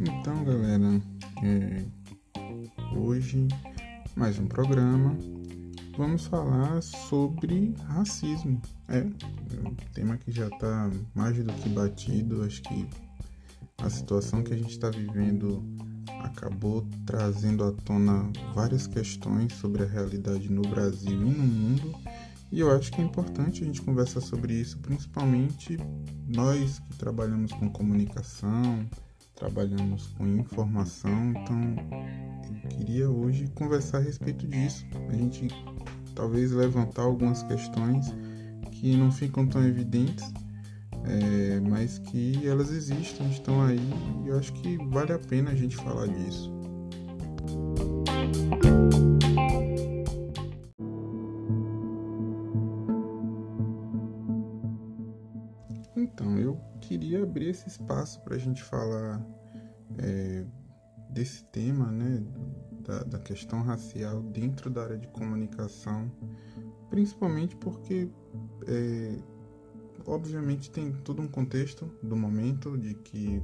Então, galera, é, hoje mais um programa. Vamos falar sobre racismo. É, um tema que já está mais do que batido. Acho que a situação que a gente está vivendo acabou trazendo à tona várias questões sobre a realidade no Brasil e no mundo. E eu acho que é importante a gente conversar sobre isso, principalmente nós que trabalhamos com comunicação, trabalhamos com informação. Então, eu queria hoje conversar a respeito disso. A gente talvez levantar algumas questões que não ficam tão evidentes é, mas que elas existem, estão aí e eu acho que vale a pena a gente falar disso. Abrir esse espaço para a gente falar é, desse tema, né, da, da questão racial dentro da área de comunicação, principalmente porque é, obviamente tem todo um contexto do momento de que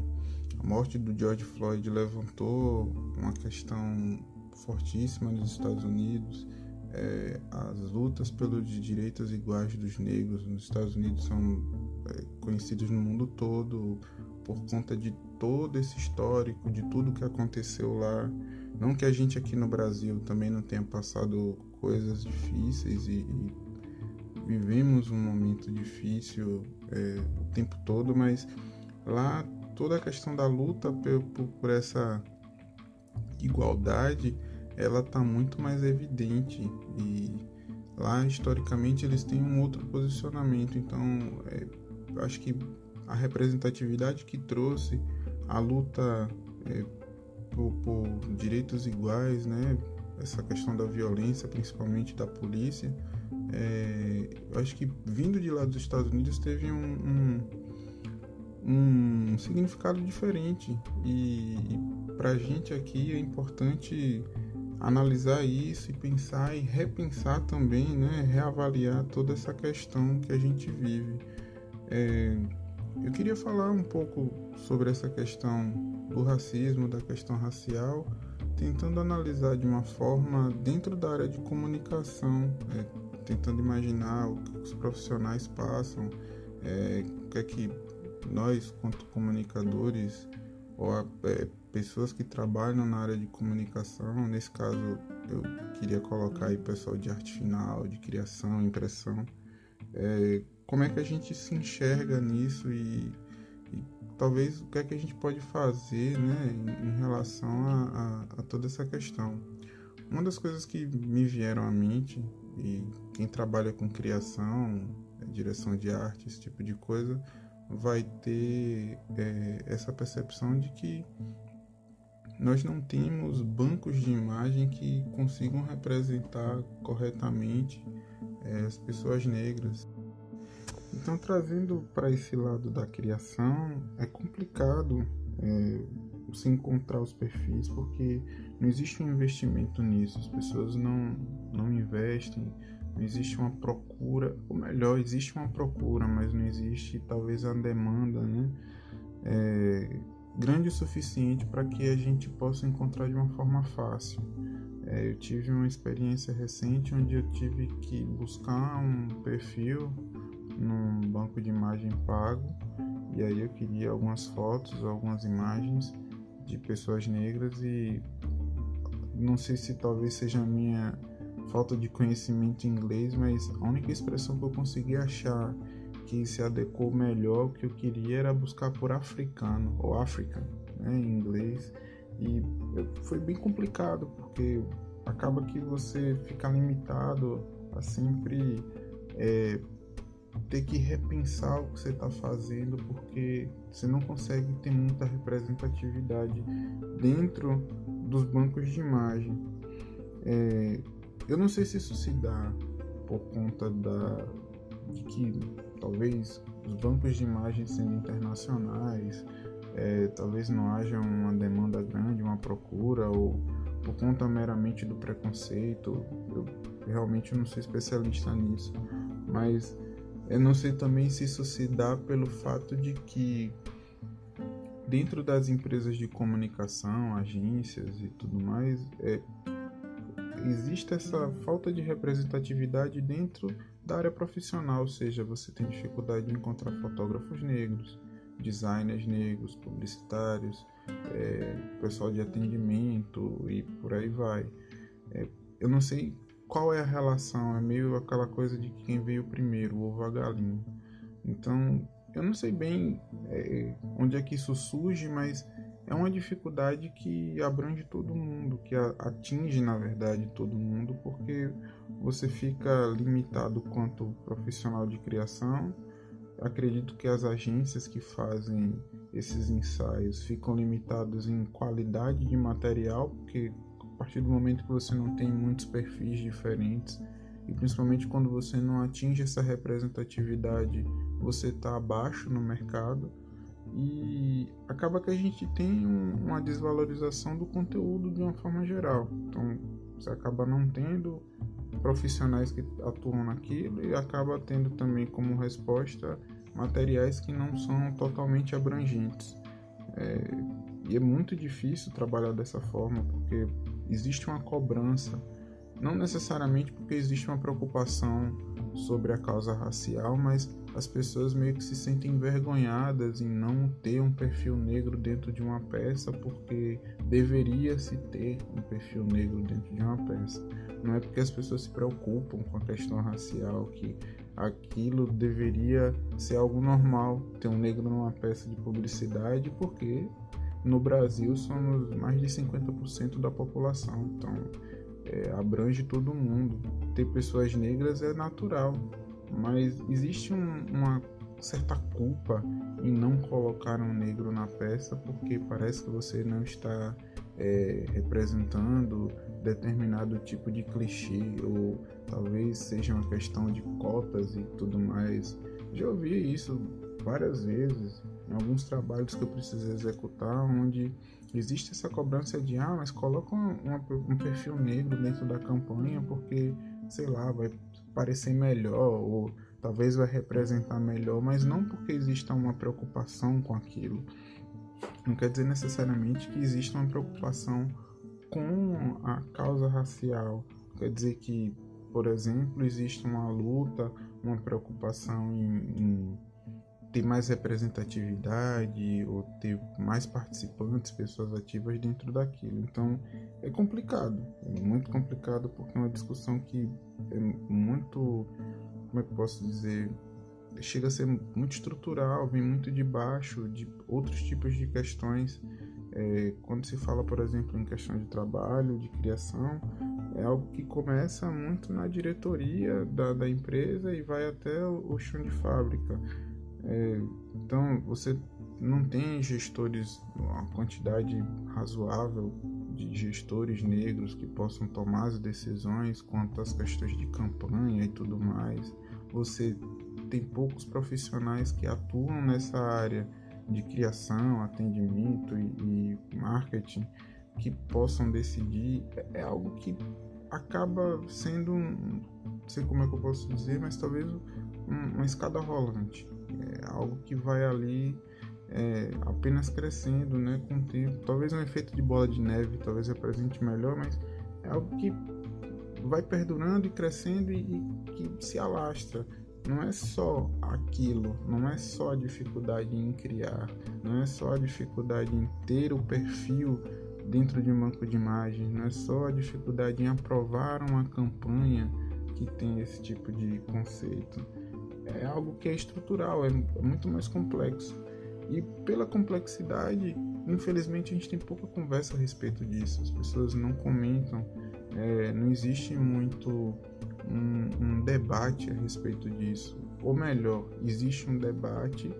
a morte do George Floyd levantou uma questão fortíssima nos Estados Unidos. É, as lutas pelos direitos iguais dos negros nos Estados Unidos são é, conhecidas no mundo todo por conta de todo esse histórico, de tudo que aconteceu lá. Não que a gente aqui no Brasil também não tenha passado coisas difíceis e, e vivemos um momento difícil é, o tempo todo, mas lá toda a questão da luta por, por essa igualdade ela está muito mais evidente e lá historicamente eles têm um outro posicionamento então é, acho que a representatividade que trouxe a luta é, por, por, direitos iguais né? Essa questão da violência principalmente da polícia é, eu acho que vindo de lá dos Estados Unidos teve um, um, um significado diferente. E, e para a gente aqui é importante analisar isso e pensar e repensar também, né, reavaliar toda essa questão que a gente vive. É, eu queria falar um pouco sobre essa questão do racismo, da questão racial, tentando analisar de uma forma dentro da área de comunicação, é, tentando imaginar o que os profissionais passam, é, o que é que nós, quanto comunicadores, ou é, pessoas que trabalham na área de comunicação, nesse caso eu queria colocar aí pessoal de arte final, de criação, impressão, é, como é que a gente se enxerga nisso e, e, talvez o que é que a gente pode fazer né, em, relação a, a, a toda essa questão. Uma das coisas que me vieram à mente e quem trabalha com criação, é, direção de arte, esse tipo de coisa, vai ter é, essa percepção de que nós não temos bancos de imagem que consigam representar corretamente é, as pessoas negras. Então, trazendo para esse lado da criação, é complicado é, se encontrar os perfis porque não existe um investimento nisso, as pessoas não, não investem, não existe uma procura, ou melhor, existe uma procura, mas não existe talvez a demanda, né? É, grande o suficiente para que a gente possa encontrar de uma forma fácil. É, eu tive uma experiência recente onde eu tive que buscar um perfil num banco de imagem pago e aí eu queria algumas fotos, algumas imagens de pessoas negras e não sei se talvez seja a minha falta de conhecimento em inglês, mas a única expressão que eu consegui achar que se adequou melhor que eu queria era buscar por africano ou African né, em inglês. E foi bem complicado porque acaba que você fica limitado a sempre é, ter que repensar o que você está fazendo porque você não consegue ter muita representatividade dentro dos bancos de imagem. É, eu não sei se isso se dá por conta da, de que talvez os bancos de imagem sendo internacionais, é, talvez não haja uma demanda grande, uma procura, ou por conta meramente do preconceito. Eu realmente não sou especialista nisso, mas Eu não sei também se isso se dá pelo fato de que dentro das empresas de comunicação, agências e tudo mais, é, existe essa falta de representatividade dentro da área profissional, ou seja, você tem dificuldade de encontrar fotógrafos negros, designers negros, publicitários, é, pessoal de atendimento e por aí vai. É, eu não sei qual é a relação, é meio aquela coisa de quem veio primeiro, o ovo a galinha. Então, eu não sei bem é, onde é que isso surge, mas é uma dificuldade que abrange todo mundo, que atinge na verdade todo mundo, porque você fica limitado quanto profissional de criação. Acredito que as agências que fazem esses ensaios ficam limitados em qualidade de material, porque a partir do momento que você não tem muitos perfis diferentes, e principalmente quando você não atinge essa representatividade, você está abaixo no mercado e acaba que a gente tem uma desvalorização do conteúdo de uma forma geral. Então você acaba não tendo profissionais que atuam naquilo e acaba tendo também como resposta materiais que não são totalmente abrangentes. É, e é muito difícil trabalhar dessa forma porque existe uma cobrança, não necessariamente porque existe uma preocupação sobre a causa racial, mas as pessoas meio que se sentem envergonhadas em não ter um perfil negro dentro de uma peça porque deveria se ter um perfil negro dentro de uma peça. Não é porque as pessoas se preocupam com a questão racial que aquilo deveria ser algo normal ter um negro numa peça de publicidade porque no Brasil somos mais de 50% da população, então é, abrange todo mundo. Ter pessoas negras é natural, mas existe um, uma certa culpa em não colocar um negro na peça porque parece que você não está é, representando determinado tipo de clichê ou talvez seja uma questão de cotas e tudo mais. Já ouvi isso várias vezes em alguns trabalhos que eu preciso executar onde existe essa cobrança de ah, mas coloca um, um perfil negro dentro da campanha porque sei lá, vai parecer melhor ou talvez vai representar melhor, mas não porque exista uma preocupação com aquilo. Não quer dizer necessariamente que exista uma preocupação com a causa racial. Quer dizer que, por exemplo, existe uma luta, uma preocupação em, em ter mais representatividade ou ter mais participantes, pessoas ativas dentro daquilo. Então é complicado, é muito complicado porque é uma discussão que é muito, como é que posso dizer, chega a ser muito estrutural, vem muito de baixo de outros tipos de questões. É, quando se fala, por exemplo, em questão de trabalho, de criação, é algo que começa muito na diretoria da, da empresa e vai até o chão de fábrica. É, então você não tem gestores, uma quantidade razoável de gestores negros que possam tomar as decisões quanto às questões de campanha e tudo mais. Você tem poucos profissionais que atuam nessa área de criação, atendimento e, e marketing que possam decidir. É, é algo que acaba sendo, não sei como é que eu posso dizer, mas talvez uma escada rolante é algo que vai ali é, apenas crescendo né, com o tempo. Talvez um efeito de bola de neve talvez represente melhor, mas é algo que vai perdurando e crescendo e, e que se alastra. Não é só aquilo, não é só a dificuldade em criar, não é só a dificuldade em ter o perfil dentro de um banco de imagens, não é só a dificuldade em aprovar uma campanha que tem esse tipo de conceito é algo que é estrutural, é muito mais complexo. E pela complexidade, infelizmente a gente tem pouca conversa a respeito disso. As pessoas não comentam, é, não existe muito um, um debate a respeito disso. Ou melhor, existe um debate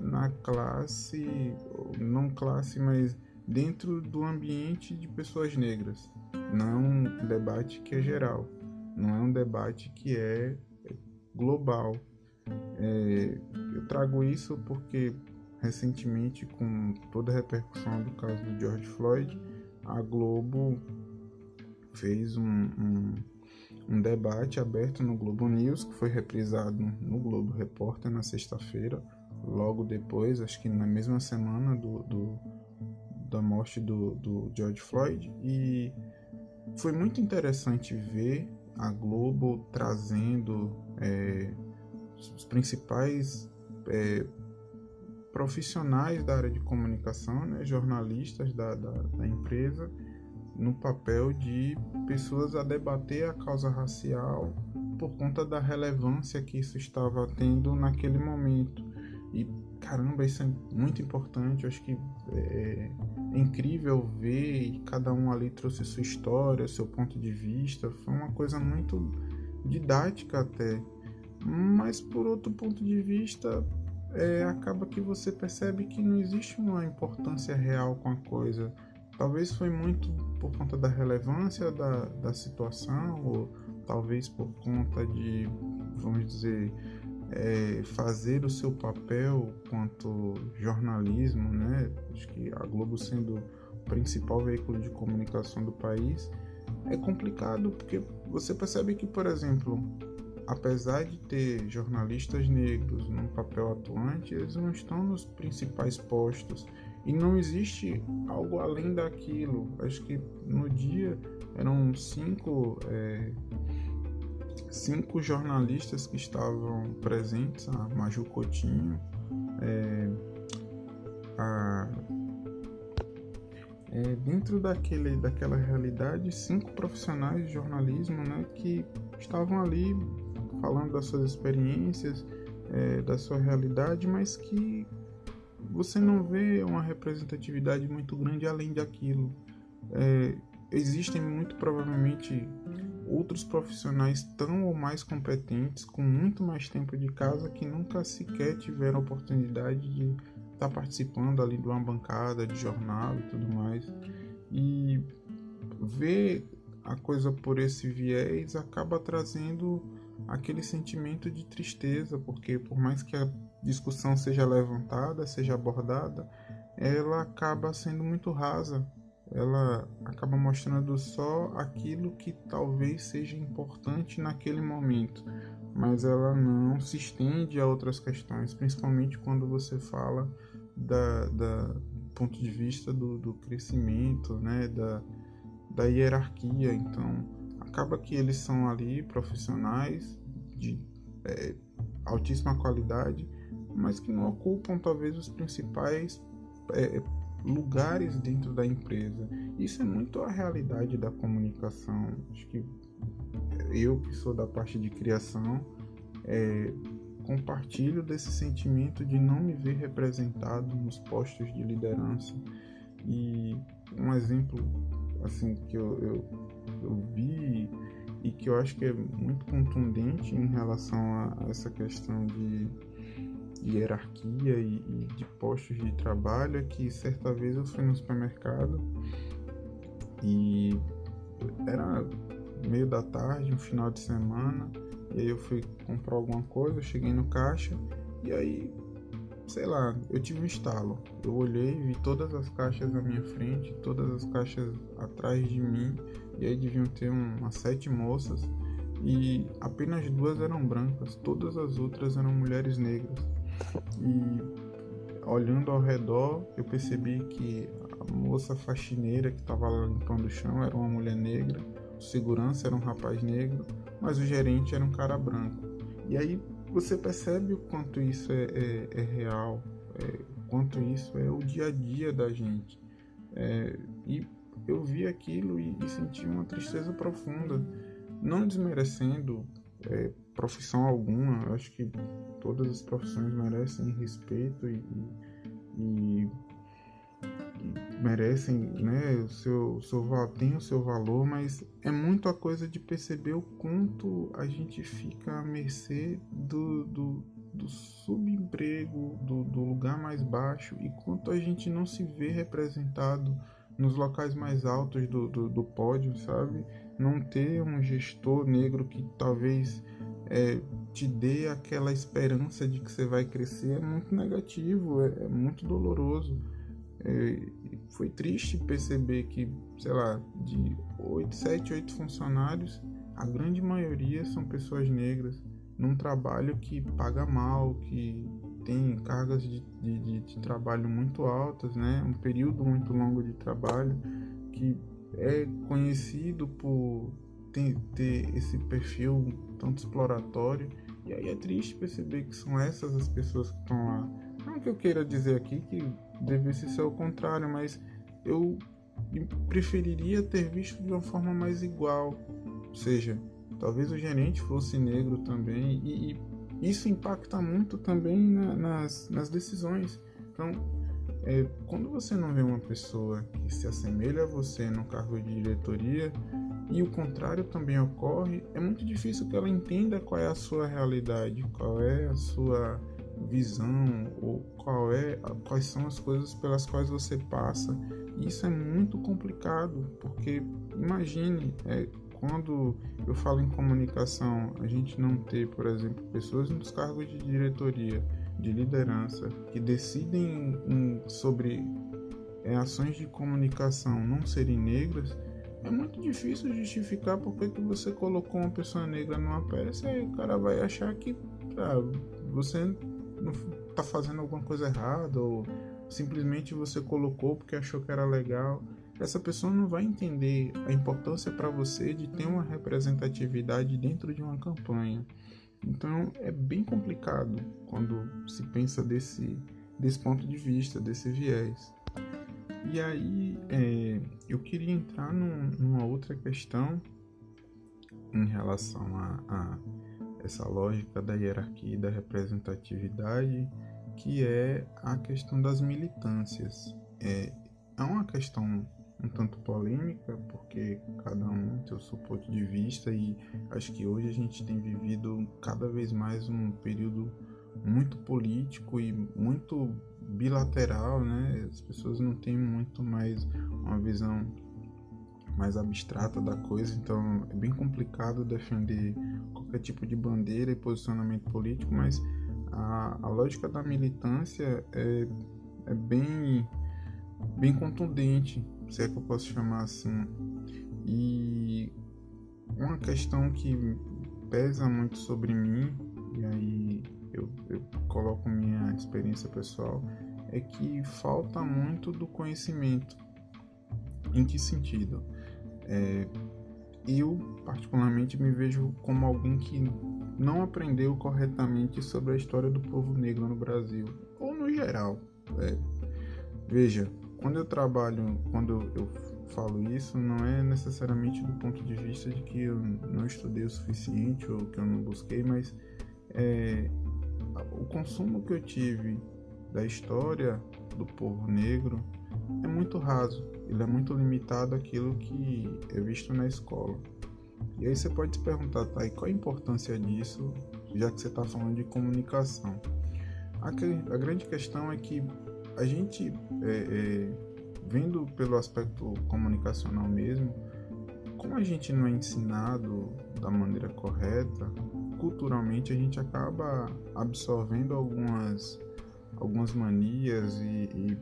na classe, não classe, mas dentro do ambiente de pessoas negras. Não é um debate que é geral, não é um debate que é global. É, eu trago isso porque recentemente, com toda a repercussão do caso do George Floyd, a Globo fez um, um, um debate aberto no Globo News, que foi reprisado no Globo Repórter na sexta-feira, logo depois, acho que na mesma semana do, do da morte do, do George Floyd. E foi muito interessante ver a Globo trazendo é, os principais é, profissionais da área de comunicação, né, jornalistas da, da, da empresa, no papel de pessoas a debater a causa racial por conta da relevância que isso estava tendo naquele momento. E caramba, isso é muito importante. Eu acho que é, é incrível ver e cada um ali trouxe sua história, seu ponto de vista. Foi uma coisa muito didática até. Mas por outro ponto de vista, é, acaba que você percebe que não existe uma importância real com a coisa. Talvez foi muito por conta da relevância da, da situação, ou talvez por conta de, vamos dizer, é, fazer o seu papel quanto jornalismo, né? Acho que a Globo sendo o principal veículo de comunicação do país é complicado porque você percebe que, por exemplo, apesar de ter jornalistas negros num papel atuante, eles não estão nos principais postos e não existe algo além daquilo. Acho que no dia eram cinco é, cinco jornalistas que estavam presentes, a Maju é, a, é, dentro daquele, daquela realidade, cinco profissionais de jornalismo né, que estavam ali falando das suas experiências, é, da sua realidade, mas que você não vê uma representatividade muito grande além daquilo. É, existem muito provavelmente outros profissionais tão ou mais competentes, com muito mais tempo de casa, que nunca sequer tiveram oportunidade de estar tá participando ali de uma bancada de jornal e tudo mais. E ver a coisa por esse viés acaba trazendo aquele sentimento de tristeza, porque por mais que a discussão seja levantada, seja abordada, ela acaba sendo muito rasa. Ela acaba mostrando só aquilo que talvez seja importante naquele momento, mas ela não se estende a outras questões, principalmente quando você fala da, da do ponto de vista do, do crescimento, né, da, da hierarquia. Então, acaba que eles são ali profissionais de é, altíssima qualidade, mas que não ocupam talvez os principais é, lugares dentro da empresa. Isso é muito a realidade da comunicação. Acho que eu que sou da parte de criação é, compartilho desse sentimento de não me ver representado nos postos de liderança e um exemplo assim que eu, eu, eu vi e que eu acho que é muito contundente em relação a, essa questão de, hierarquia e, e, de postos de trabalho é que certa vez eu fui no supermercado e era meio da tarde, um final de semana, e aí eu fui comprar alguma coisa, cheguei no caixa e aí sei lá, eu tive um estalo. Eu olhei, vi todas as caixas à minha frente, todas as caixas atrás de mim, e aí deviam ter umas sete moças, e apenas duas eram brancas, todas as outras eram mulheres negras. E olhando ao redor, eu percebi que a moça faxineira que estava limpando o chão era uma mulher negra, o segurança era um rapaz negro, mas o gerente era um cara branco. E aí você percebe o quanto isso é, é, é real, é, quanto isso é o dia a dia da gente. É, e eu vi aquilo e, e, senti uma tristeza profunda, não desmerecendo é, profissão alguma. Eu acho que todas as profissões merecem respeito e, e, e merecem, né, o seu, seu tem o seu valor, mas é muito a coisa de perceber o quanto a gente fica à mercê do, do, do subemprego, do, do lugar mais baixo e quanto a gente não se vê representado nos locais mais altos do, do, do pódio, sabe? Não ter um gestor negro que talvez é, te dê aquela esperança de que você vai crescer é muito negativo, é, é muito doloroso. É, foi triste perceber que, sei lá, de 8, 7, 8 funcionários, a grande maioria são pessoas negras num trabalho que paga mal, que tem cargas de, de, de, trabalho muito altas, né? um período muito longo de trabalho, que é conhecido por ter, ter esse perfil tanto exploratório. E aí é triste perceber que são essas as pessoas que estão lá. Não que eu queira dizer aqui que devesse ser o contrário, mas eu preferiria ter visto de uma forma mais igual. Ou seja, talvez o gerente fosse negro também, e, e isso impacta muito também na, nas, nas decisões. Então, é, quando você não vê uma pessoa que se assemelha a você no cargo de diretoria e o contrário também ocorre, é muito difícil que ela entenda qual é a sua realidade, qual é a sua visão ou qual é, quais são as coisas pelas quais você passa. Isso é muito complicado, porque imagine é, quando eu falo em comunicação, a gente não ter, por exemplo, pessoas nos cargos de diretoria, de liderança, que decidem em, sobre é, ações de comunicação não serem negras, é muito difícil justificar porque que você colocou uma pessoa negra numa peça e o cara vai achar que ah, você está fazendo alguma coisa errada ou simplesmente você colocou porque achou que era legal. Essa pessoa não vai entender a importância para você de ter uma representatividade dentro de uma campanha. Então é bem complicado quando se pensa desse, desse ponto de vista, desse viés. E aí é, eu queria entrar num, numa outra questão em relação a, a essa lógica da hierarquia e da representatividade, que é a questão das militâncias. É, é uma questão um tanto polêmica, porque cada um tem o seu ponto de vista e acho que hoje a gente tem vivido cada vez mais um período muito político e muito bilateral, né? As pessoas não têm muito mais uma visão mais abstrata da coisa, então é bem complicado defender qualquer tipo de bandeira e posicionamento político, mas a, a lógica da militância é, é bem, bem contundente, se é que eu posso chamar assim. E uma questão que pesa muito sobre mim, e aí eu, eu coloco minha experiência pessoal, é que falta muito do conhecimento. Em que sentido? É, eu, particularmente, me vejo como alguém que não aprendeu corretamente sobre a história do povo negro no Brasil, ou no geral. É, veja, quando eu trabalho, quando eu falo isso, não é necessariamente do ponto de vista de que eu não estudei o suficiente ou que eu não busquei, mas é, o consumo que eu tive da história do povo negro é muito raso, ele é muito limitado àquilo que é visto na escola. E aí você pode se perguntar, tá, e qual a importância disso, já que você está falando de comunicação? A, a, grande questão é que a gente, é, é, vendo pelo aspecto comunicacional mesmo, como a gente não é ensinado da maneira correta, culturalmente a gente acaba absorvendo algumas, algumas manias e, e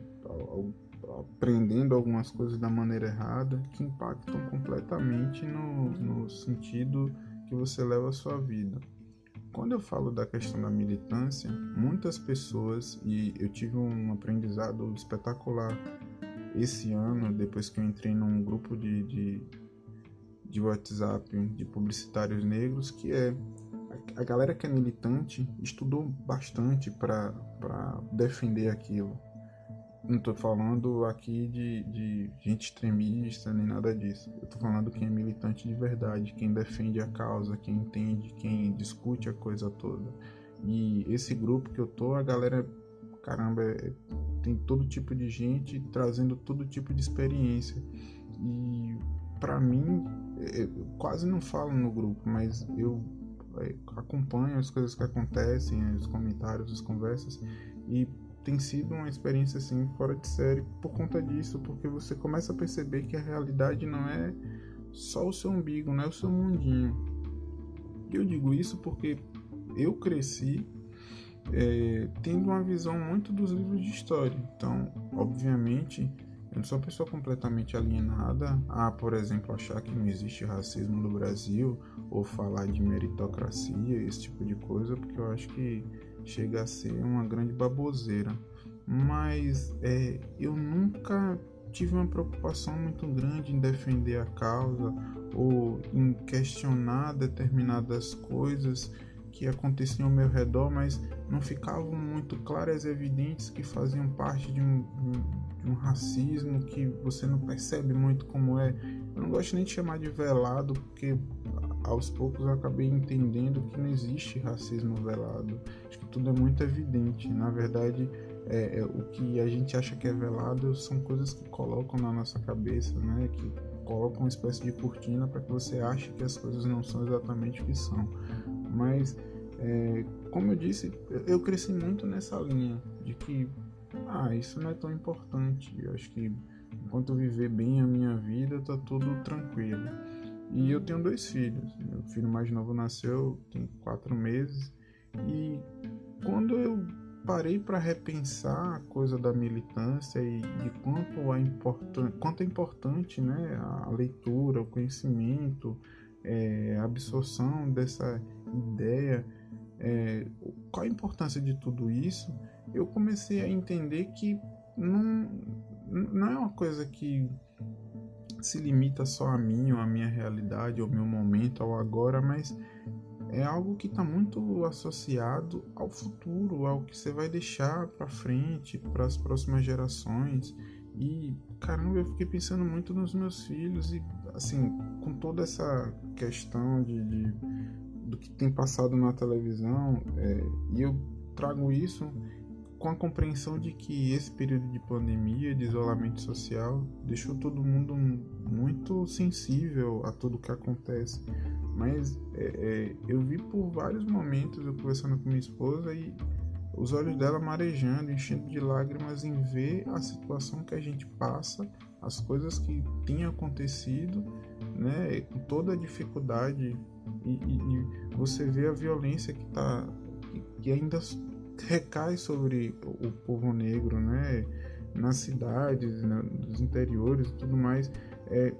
aprendendo algumas coisas da maneira errada que impactam completamente no, no sentido que você leva a sua vida. Quando eu falo da questão da militância, muitas pessoas, e eu tive um aprendizado espetacular esse ano, depois que eu entrei num grupo de, de, de WhatsApp de publicitários negros, que é a galera que é militante estudou bastante para defender aquilo não estou falando aqui de, de gente extremista nem nada disso. Eu estou falando quem é militante de verdade, quem defende a causa, quem entende, quem discute a coisa toda. E esse grupo que eu tô, a galera, caramba, é, tem todo tipo de gente trazendo todo tipo de experiência. E para mim, é, eu quase não falo no grupo, mas eu é, acompanho as coisas que acontecem, os comentários, as conversas e tem sido uma experiência assim fora de série por conta disso, porque você começa a perceber que a realidade não é só o seu umbigo, não é o seu mundinho. Eu digo isso porque eu cresci é, tendo uma visão muito dos livros de história. Então, obviamente Eu não sou uma pessoa completamente alienada a, por exemplo, achar que não existe racismo no Brasil ou falar de meritocracia, esse tipo de coisa, porque eu acho que chega a ser uma grande baboseira. Mas é, eu nunca tive uma preocupação muito grande em defender a causa ou em questionar determinadas coisas que aconteciam ao meu redor, mas não ficavam muito claras e evidentes que faziam parte de um, de um, racismo que você não percebe muito como é. Eu não gosto nem de chamar de velado, porque aos poucos eu acabei entendendo que não existe racismo velado. Acho que tudo é muito evidente. Na verdade, é, é, o que a gente acha que é velado são coisas que colocam na nossa cabeça, né? Que colocam uma espécie de cortina para que você ache que as coisas não são exatamente o que são. Mas, é, como eu disse, eu cresci muito nessa linha de que, ah, isso não é tão importante. Eu acho que enquanto eu viver bem a minha vida, tá tudo tranquilo. E eu tenho dois filhos. Meu filho mais novo nasceu tem quatro meses e quando eu parei para repensar a coisa da militância e de quanto é importante, quanto é importante, né, a leitura, o conhecimento, é, a absorção dessa ideia, é, qual a importância de tudo isso, eu comecei a entender que não, não é uma coisa que se limita só a mim, ou a minha realidade, ao meu momento, ao agora, mas é algo que está muito associado ao futuro, ao que você vai deixar para frente, para as próximas gerações. E caramba, eu fiquei pensando muito nos meus filhos e assim, com toda essa questão de, de do que tem passado na televisão, é, e eu trago isso com a compreensão de que esse período de pandemia, de isolamento social, deixou todo mundo muito sensível a tudo que acontece. Mas é, é, eu vi por vários momentos eu conversando com minha esposa e os olhos dela marejando, enchendo de lágrimas em ver a situação que a gente passa, as coisas que têm acontecido, né, com toda a dificuldade e, e, e você vê a violência que tá que ainda recai sobre o povo negro, né? Nas cidades, né? nos interiores e tudo mais. É,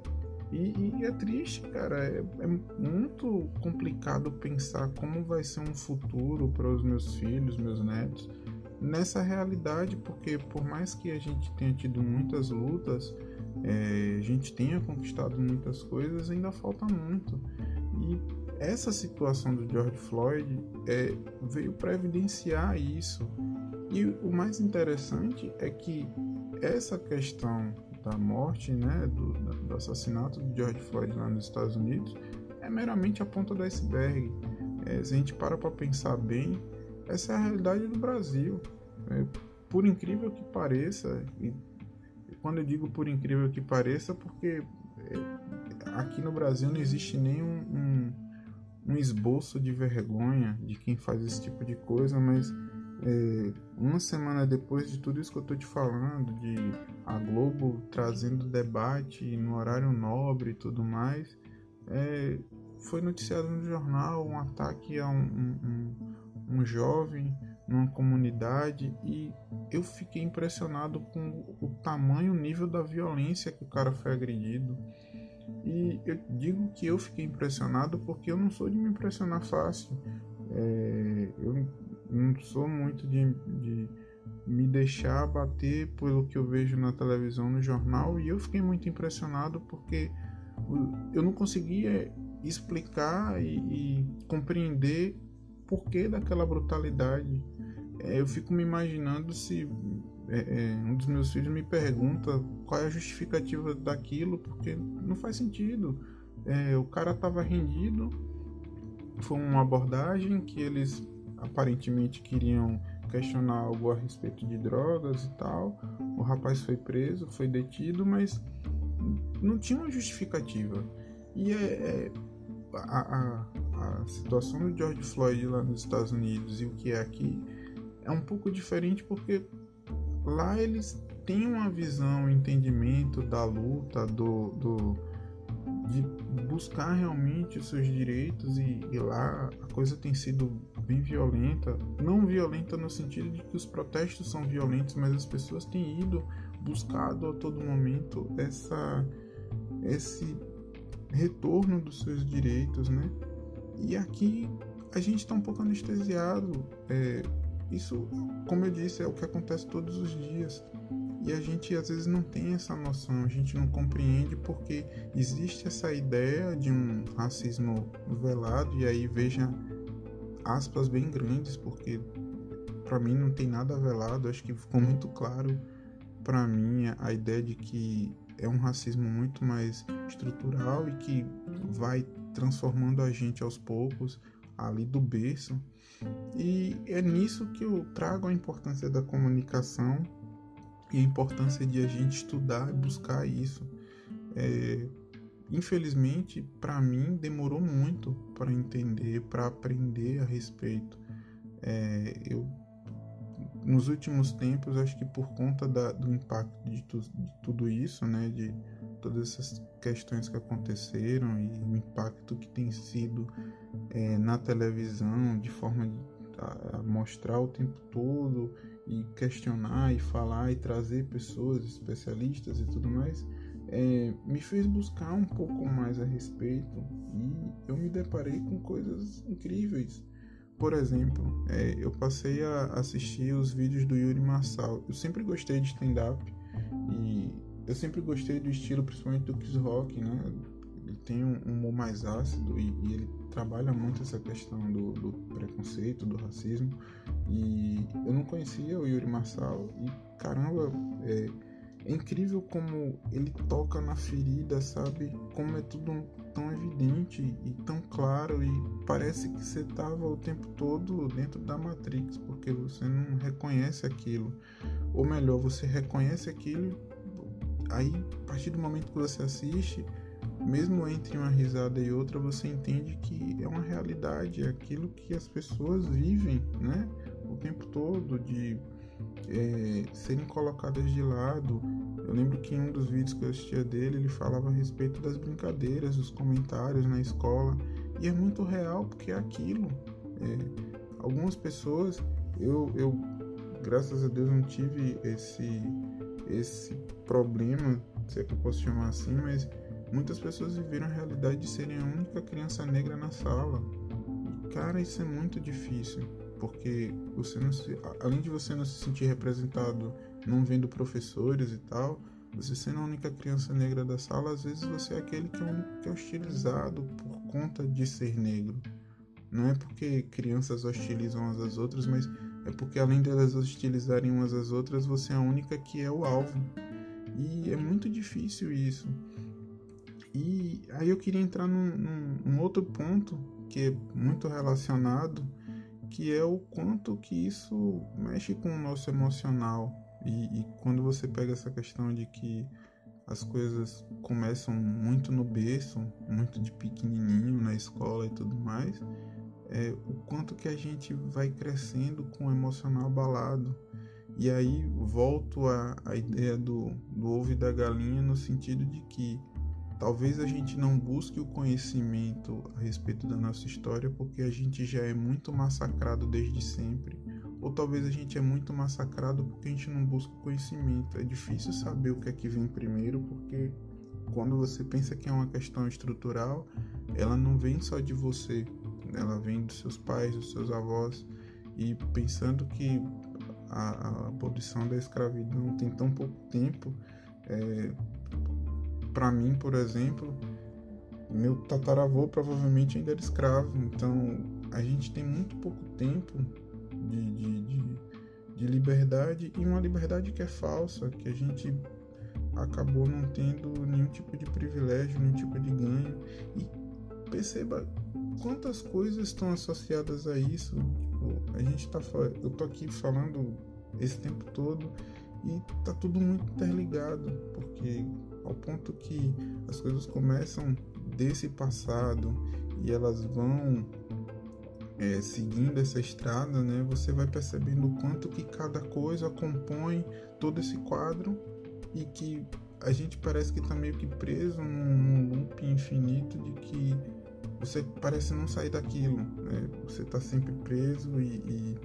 e, e, é triste, cara. É, é, muito complicado pensar como vai ser um futuro para os meus filhos, meus netos, nessa realidade, porque por mais que a gente tenha tido muitas lutas, é, a gente tenha conquistado muitas coisas, ainda falta muito. E essa situação do George Floyd é, veio para evidenciar isso. E o mais interessante é que essa questão da morte, né, do, do assassinato de George Floyd lá nos Estados Unidos, é meramente a ponta do iceberg. É, se a gente para para pensar bem, essa é a realidade do Brasil. É, por incrível que pareça, e quando eu digo por incrível que pareça, porque é, aqui no Brasil não existe nenhum um, um esboço de vergonha de quem faz esse tipo de coisa, mas é, uma semana depois de tudo isso que eu tô te falando, de a Globo trazendo debate no horário nobre e tudo mais, é, foi noticiado no jornal um ataque a um, um, um, jovem numa comunidade e eu fiquei impressionado com o tamanho, o nível da violência que o cara foi agredido. E eu digo que eu fiquei impressionado porque eu não sou de me impressionar fácil. É, eu não sou muito de, de me deixar bater pelo que eu vejo na televisão, no jornal, e eu fiquei muito impressionado porque eu não conseguia explicar e, e compreender porquê daquela brutalidade. É, eu fico me imaginando se é, é, um dos meus filhos me pergunta qual é a justificativa daquilo, porque não faz sentido. É, o cara estava rendido, foi uma abordagem que eles aparentemente queriam questionar algo a respeito de drogas e tal. O rapaz foi preso, foi detido, mas não tinha uma justificativa. E é, é a, a, a, situação do George Floyd lá nos Estados Unidos e o que é aqui é um pouco diferente porque lá eles têm uma visão, um entendimento da luta, do, do de buscar realmente os seus direitos e, e, lá a coisa tem sido bem violenta, não violenta no sentido de que os protestos são violentos, mas as pessoas têm ido buscado a todo momento essa esse retorno dos seus direitos, né? E aqui a gente está um pouco anestesiado. É, isso, como eu disse, é o que acontece todos os dias. E a gente às vezes não tem essa noção, a gente não compreende porque existe essa ideia de um racismo velado, e aí veja aspas bem grandes, porque para mim não tem nada velado, acho que ficou muito claro para mim a ideia de que é um racismo muito mais estrutural e que vai transformando a gente aos poucos ali do berço. E é nisso que eu trago a importância da comunicação e a importância de a gente estudar e buscar isso. É, infelizmente, para mim, demorou muito para entender, para aprender a respeito. É, eu, nos últimos tempos, acho que por conta da, do impacto de, tu, de, tudo isso, né, de todas essas questões que aconteceram e o impacto que tem sido é, na televisão, de forma a, a mostrar o tempo todo e questionar e falar e trazer pessoas especialistas e tudo mais, é, me fez buscar um pouco mais a respeito e eu me deparei com coisas incríveis. Por exemplo, é, eu passei a assistir os vídeos do Yuri Marçal. Eu sempre gostei de stand-up e eu sempre gostei do estilo, principalmente do Chris Rock, né? Ele tem um humor mais ácido e, e ele trabalha muito essa questão do, do, preconceito, do racismo. E eu não conhecia o Yuri Marçal e caramba, é, é, incrível como ele toca na ferida, sabe? Como é tudo tão evidente e tão claro e parece que você estava o tempo todo dentro da Matrix, porque você não reconhece aquilo. Ou melhor, você reconhece aquilo, aí a partir do momento que você assiste mesmo entre uma risada e outra, você entende que é uma realidade, é aquilo que as pessoas vivem, né? O tempo todo, de é, serem colocadas de lado. Eu lembro que em um dos vídeos que eu assistia dele, ele falava a respeito das brincadeiras, dos comentários na escola, e é muito real porque é aquilo. É, algumas pessoas, eu, eu, graças a Deus, não tive esse, esse problema, se é que eu posso chamar assim, mas Muitas pessoas viveram a realidade de serem a única criança negra na sala. E, cara, isso é muito difícil, porque você não se, além de você não se sentir representado não vendo professores e tal, você sendo a única criança negra da sala, às vezes você é aquele que é, que é hostilizado por conta de ser negro. Não é porque crianças hostilizam às outras, mas é porque além delas hostilizarem umas às outras, você é a única que é o alvo. E é muito difícil isso. E aí eu queria entrar num, num, outro ponto que é muito relacionado, que é o quanto que isso mexe com o nosso emocional. E, e quando você pega essa questão de que as coisas começam muito no berço, muito de pequenininho na escola e tudo mais, é, o quanto que a gente vai crescendo com o emocional abalado. E aí volto à, ideia do, do ovo e da galinha no sentido de que Talvez a gente não busque o conhecimento a respeito da nossa história porque a gente já é muito massacrado desde sempre, ou talvez a gente é muito massacrado porque a gente não busca o conhecimento. É difícil saber o que é que vem primeiro porque quando você pensa que é uma questão estrutural, ela não vem só de você, ela vem dos seus pais, dos seus avós, e pensando que a, a abolição da escravidão tem tão pouco tempo, é, para mim, por exemplo, meu tataravô provavelmente ainda era escravo, então a gente tem muito pouco tempo de, de, de, de liberdade e uma liberdade que é falsa, que a gente acabou não tendo nenhum tipo de privilégio, nenhum tipo de ganho. E perceba quantas coisas estão associadas a isso. Tipo, a gente tá, eu tô aqui falando esse tempo todo e tá tudo muito interligado, porque ao ponto que as coisas começam desse passado e elas vão é, seguindo essa estrada, né, você vai percebendo o quanto que cada coisa compõe todo esse quadro e que a gente parece que está meio que preso num, num loop infinito de que você parece não sair daquilo, né? você está sempre preso e, e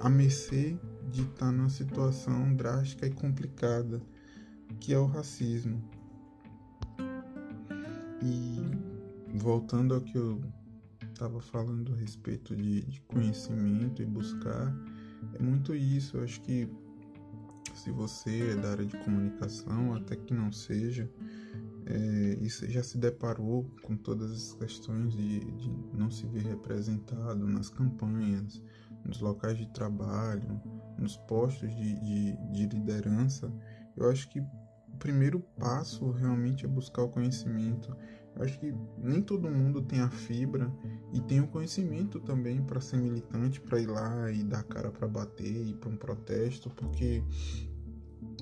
a mercê de estar tá numa situação drástica e complicada. que é o racismo. E voltando ao que eu estava falando a respeito de, de, conhecimento e buscar, é muito isso. Eu acho que se você é da área de comunicação, até que não seja, é, e você já se deparou com todas as questões de, de não se ver representado nas campanhas, nos locais de trabalho, nos postos de, de, de liderança, eu acho que o primeiro passo realmente é buscar o conhecimento. Eu acho que nem todo mundo tem a fibra e tem o conhecimento também para ser militante, para ir lá e dar cara para bater, ir para um protesto, porque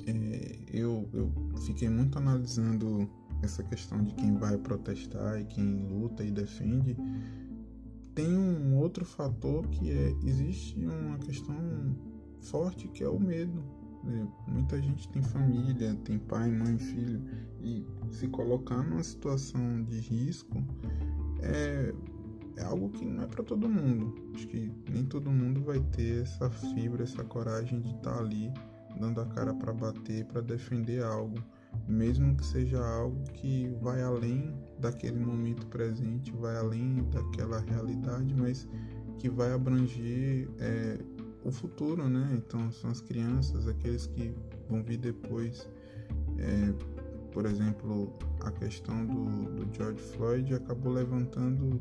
é, eu, eu fiquei muito analisando essa questão de quem vai protestar e quem luta e defende. Tem um outro fator que é existe uma questão forte que é o medo. Né? Muita gente tem família, tem pai, mãe, filho e se colocar numa situação de risco é, é algo que não é para todo mundo. Acho que nem todo mundo vai ter essa fibra, essa coragem de estar tá ali dando a cara para bater, para defender algo, mesmo que seja algo que vai além daquele momento presente, vai além daquela realidade, mas que vai abranger é, o futuro, né? Então são as crianças, aqueles que vão vir depois. É, por exemplo, a questão do, do, George Floyd acabou levantando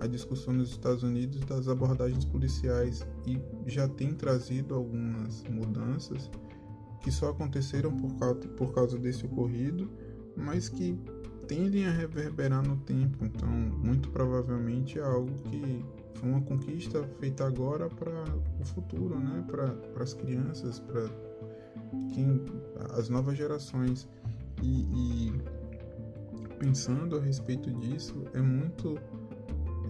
a discussão nos Estados Unidos das abordagens policiais e já tem trazido algumas mudanças que só aconteceram por causa, por causa desse ocorrido, mas que tendem a reverberar no tempo. Então, muito provavelmente é algo que foi uma conquista feita agora para o futuro, né? Para as crianças, para as novas gerações. E, e, pensando a respeito disso, é muito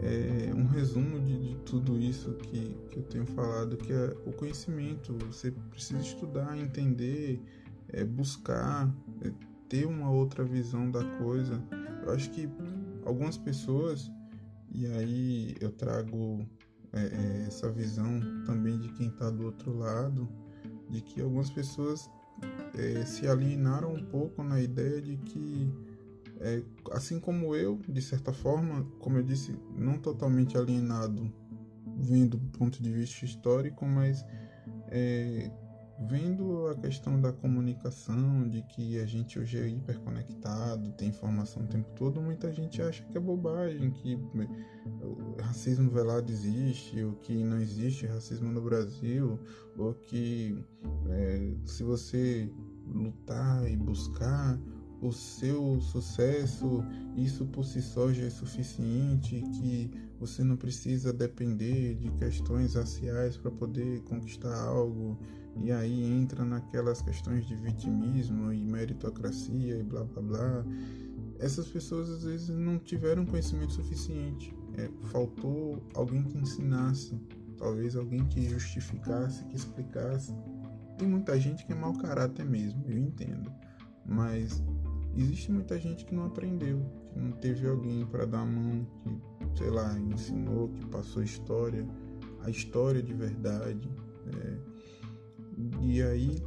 é, um resumo de, de, tudo isso que, que eu tenho falado, que é o conhecimento. Você precisa estudar, entender, é, buscar, é, ter uma outra visão da coisa. Eu acho que algumas pessoas e aí eu trago é, é, essa visão também de quem está do outro lado, de que algumas pessoas é, se alienaram um pouco na ideia de que, é, assim como eu, de certa forma, como eu disse, não totalmente alienado, vendo do ponto de vista histórico, mas é, vendo a questão da comunicação, de que a gente hoje é hiperconectado, tem informação o tempo todo, muita gente acha que é bobagem, que o racismo velado existe, ou que não existe racismo no Brasil, ou que é, se você lutar e buscar o seu sucesso, isso por si só já é suficiente, que você não precisa depender de questões raciais para poder conquistar algo, e aí entra naquelas questões de vitimismo e meritocracia e blá blá blá. Essas pessoas às vezes não tiveram conhecimento suficiente, é, faltou alguém que ensinasse, talvez alguém que justificasse, que explicasse. Tem muita gente que é mau caráter mesmo, eu entendo, mas existe muita gente que não aprendeu, que não teve alguém para dar a mão, que, sei lá, ensinou, que passou história, a história de verdade. É, e aí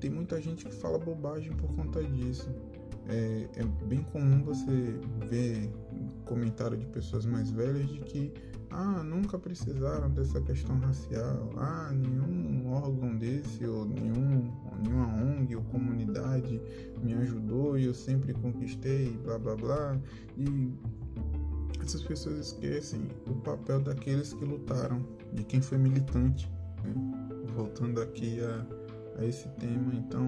tem muita gente que fala bobagem por conta disso. É, é, bem comum você ver comentário de pessoas mais velhas de que ah, nunca precisaram dessa questão racial, ah, nenhum órgão desse ou nenhum, nenhuma ONG ou comunidade me ajudou e eu sempre conquistei, blá blá blá. E essas pessoas esquecem o papel daqueles que lutaram, de quem foi militante. Né? Voltando aqui a, a esse tema, então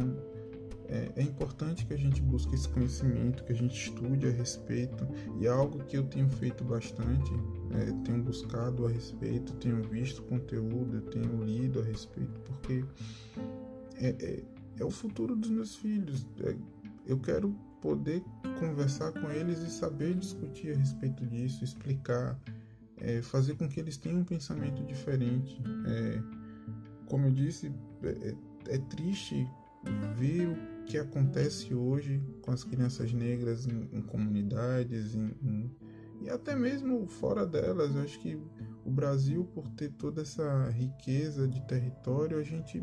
é, é, importante que a gente busque esse conhecimento, que a gente estude a respeito, e é algo que eu tenho feito bastante, é, tenho buscado a respeito, tenho visto conteúdo, tenho lido a respeito, porque é, é, é o futuro dos meus filhos. É, eu quero poder conversar com eles e saber discutir a respeito disso, explicar, é, fazer com que eles tenham um pensamento diferente. como eu disse, é triste ver que acontece hoje com as crianças negras em, em comunidades em, em, e até mesmo fora delas. Eu acho que o Brasil, por ter toda essa riqueza de território, a gente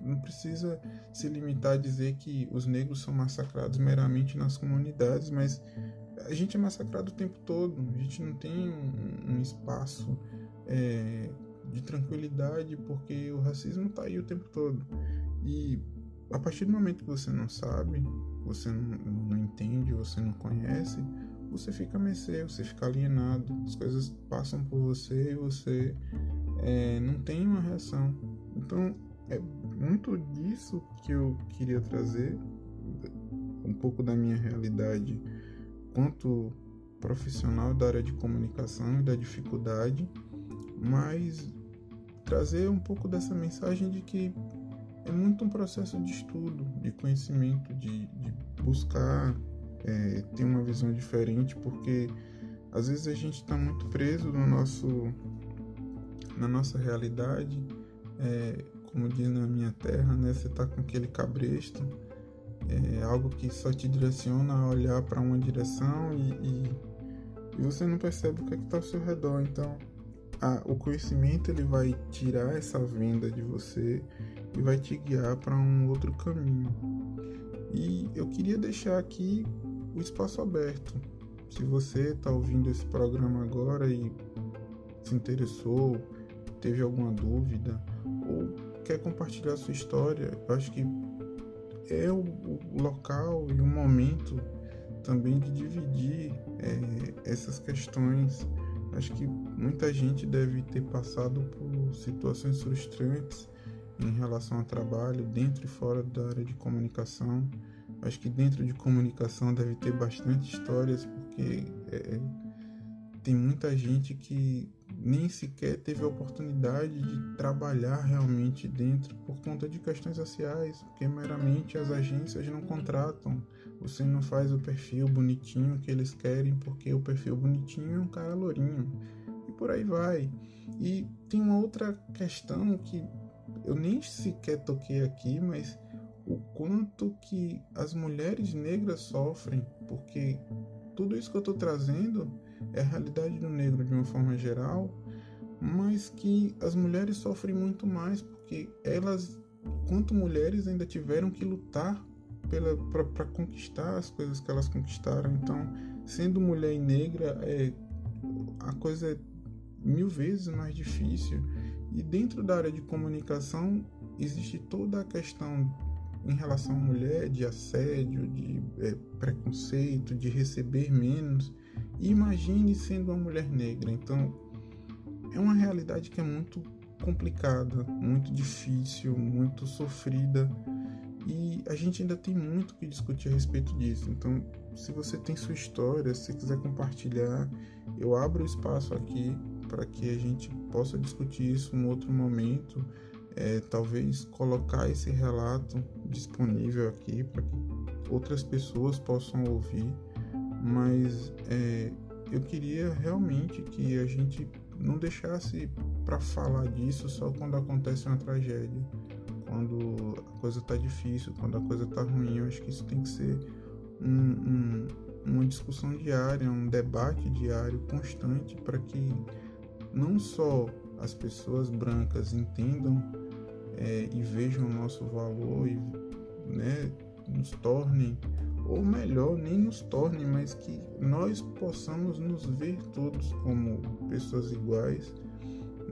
não precisa se limitar a dizer que os negros são massacrados meramente nas comunidades, mas a gente é massacrado o tempo todo. A gente não tem um, um espaço é, de tranquilidade porque o racismo está aí o tempo todo. E a partir do momento que você não sabe, você não, não entende, você não conhece, você fica mercê, você fica alienado, as coisas passam por você e você é, não tem uma reação. Então é muito disso que eu queria trazer, um pouco da minha realidade quanto profissional da área de comunicação e da dificuldade, mas trazer um pouco dessa mensagem de que é muito um processo de estudo, de conhecimento, de, de buscar é, ter uma visão diferente, porque às vezes a gente está muito preso no nosso, na nossa realidade, é, como diz na minha terra, né? Você está com aquele cabresto, é algo que só te direciona a olhar para uma direção e, e, e, você não percebe o que é está ao seu redor. Então, a, o conhecimento ele vai tirar essa venda de você e vai te guiar para um outro caminho. E eu queria deixar aqui o espaço aberto. Se você está ouvindo esse programa agora e se interessou, teve alguma dúvida ou quer compartilhar sua história, eu acho que é o, local e o momento também de dividir é, essas questões. Acho que muita gente deve ter passado por situações frustrantes em relação ao trabalho, dentro e fora da área de comunicação. Acho que dentro de comunicação deve ter bastante histórias, porque é, é tem muita gente que nem sequer teve a oportunidade de trabalhar realmente dentro por conta de questões sociais, porque meramente as agências não contratam. Você não faz o perfil bonitinho que eles querem, porque o perfil bonitinho é um cara lourinho. E por aí vai. E tem uma outra questão que eu nem sequer toquei aqui, mas o quanto que as mulheres negras sofrem, porque tudo isso que eu estou trazendo é a realidade do negro de uma forma geral, mas que as mulheres sofrem muito mais porque elas, quanto mulheres, ainda tiveram que lutar para conquistar as coisas que elas conquistaram. Então, sendo mulher e negra, é, a coisa é mil vezes mais difícil. E dentro da área de comunicação existe toda a questão em relação à mulher de assédio, de é, preconceito, de receber menos. Imagine sendo uma mulher negra. Então, é uma realidade que é muito complicada, muito difícil, muito sofrida. E a gente ainda tem muito que discutir a respeito disso. Então, se você tem sua história, se quiser compartilhar, eu abro o espaço aqui para que a gente possa discutir isso em outro momento é, talvez colocar esse relato disponível aqui para que outras pessoas possam ouvir, mas é, eu queria realmente que a gente não deixasse para falar disso só quando acontece uma tragédia, quando a coisa está difícil, quando a coisa está ruim. Eu acho que isso tem que ser um, um, uma discussão diária, um debate diário constante para que não só as pessoas brancas entendam é, e vejam o nosso valor e né, nos tornem, ou melhor, nem nos tornem, mas que nós possamos nos ver todos como pessoas iguais,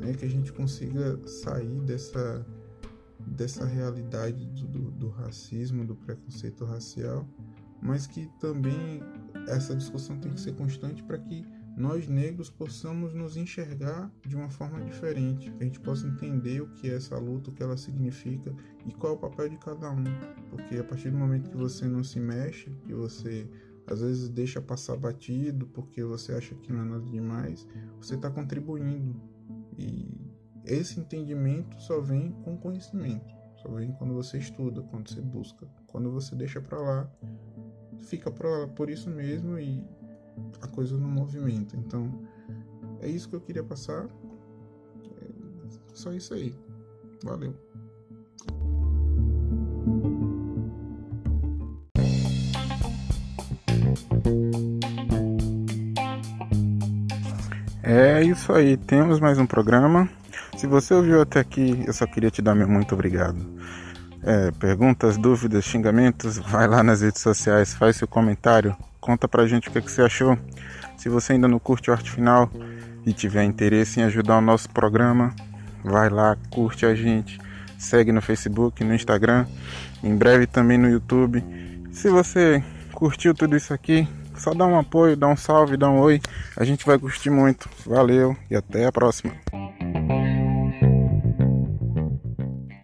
né, que a gente consiga sair dessa, dessa realidade do, do, do racismo, do preconceito racial, mas que também essa discussão tem que ser constante para que nós negros possamos nos enxergar de uma forma diferente, que a gente possa entender o que é essa luta, o que ela significa e qual é o papel de cada um. Porque a partir do momento que você não se mexe, que você às vezes deixa passar batido porque você acha que não é nada demais, você está contribuindo. E esse entendimento só vem com conhecimento, só vem quando você estuda, quando você busca. Quando você deixa para lá, fica pra, por isso mesmo e a coisa no movimento. Então, é isso que eu queria passar. É só isso aí. Valeu. É isso aí, temos mais um programa. Se você ouviu até aqui, eu só queria te dar meu muito obrigado. é, perguntas, dúvidas, xingamentos, vai lá nas redes sociais, faz seu comentário, conta pra gente o que, que você achou. Se você ainda não curte o Arte Final e tiver interesse em ajudar o nosso programa, vai lá, curte a gente, segue no Facebook, no Instagram, em breve também no YouTube. Se você curtiu tudo isso aqui, só dá um apoio, dá um salve, dá um oi. A gente vai curtir muito. Valeu e até a próxima.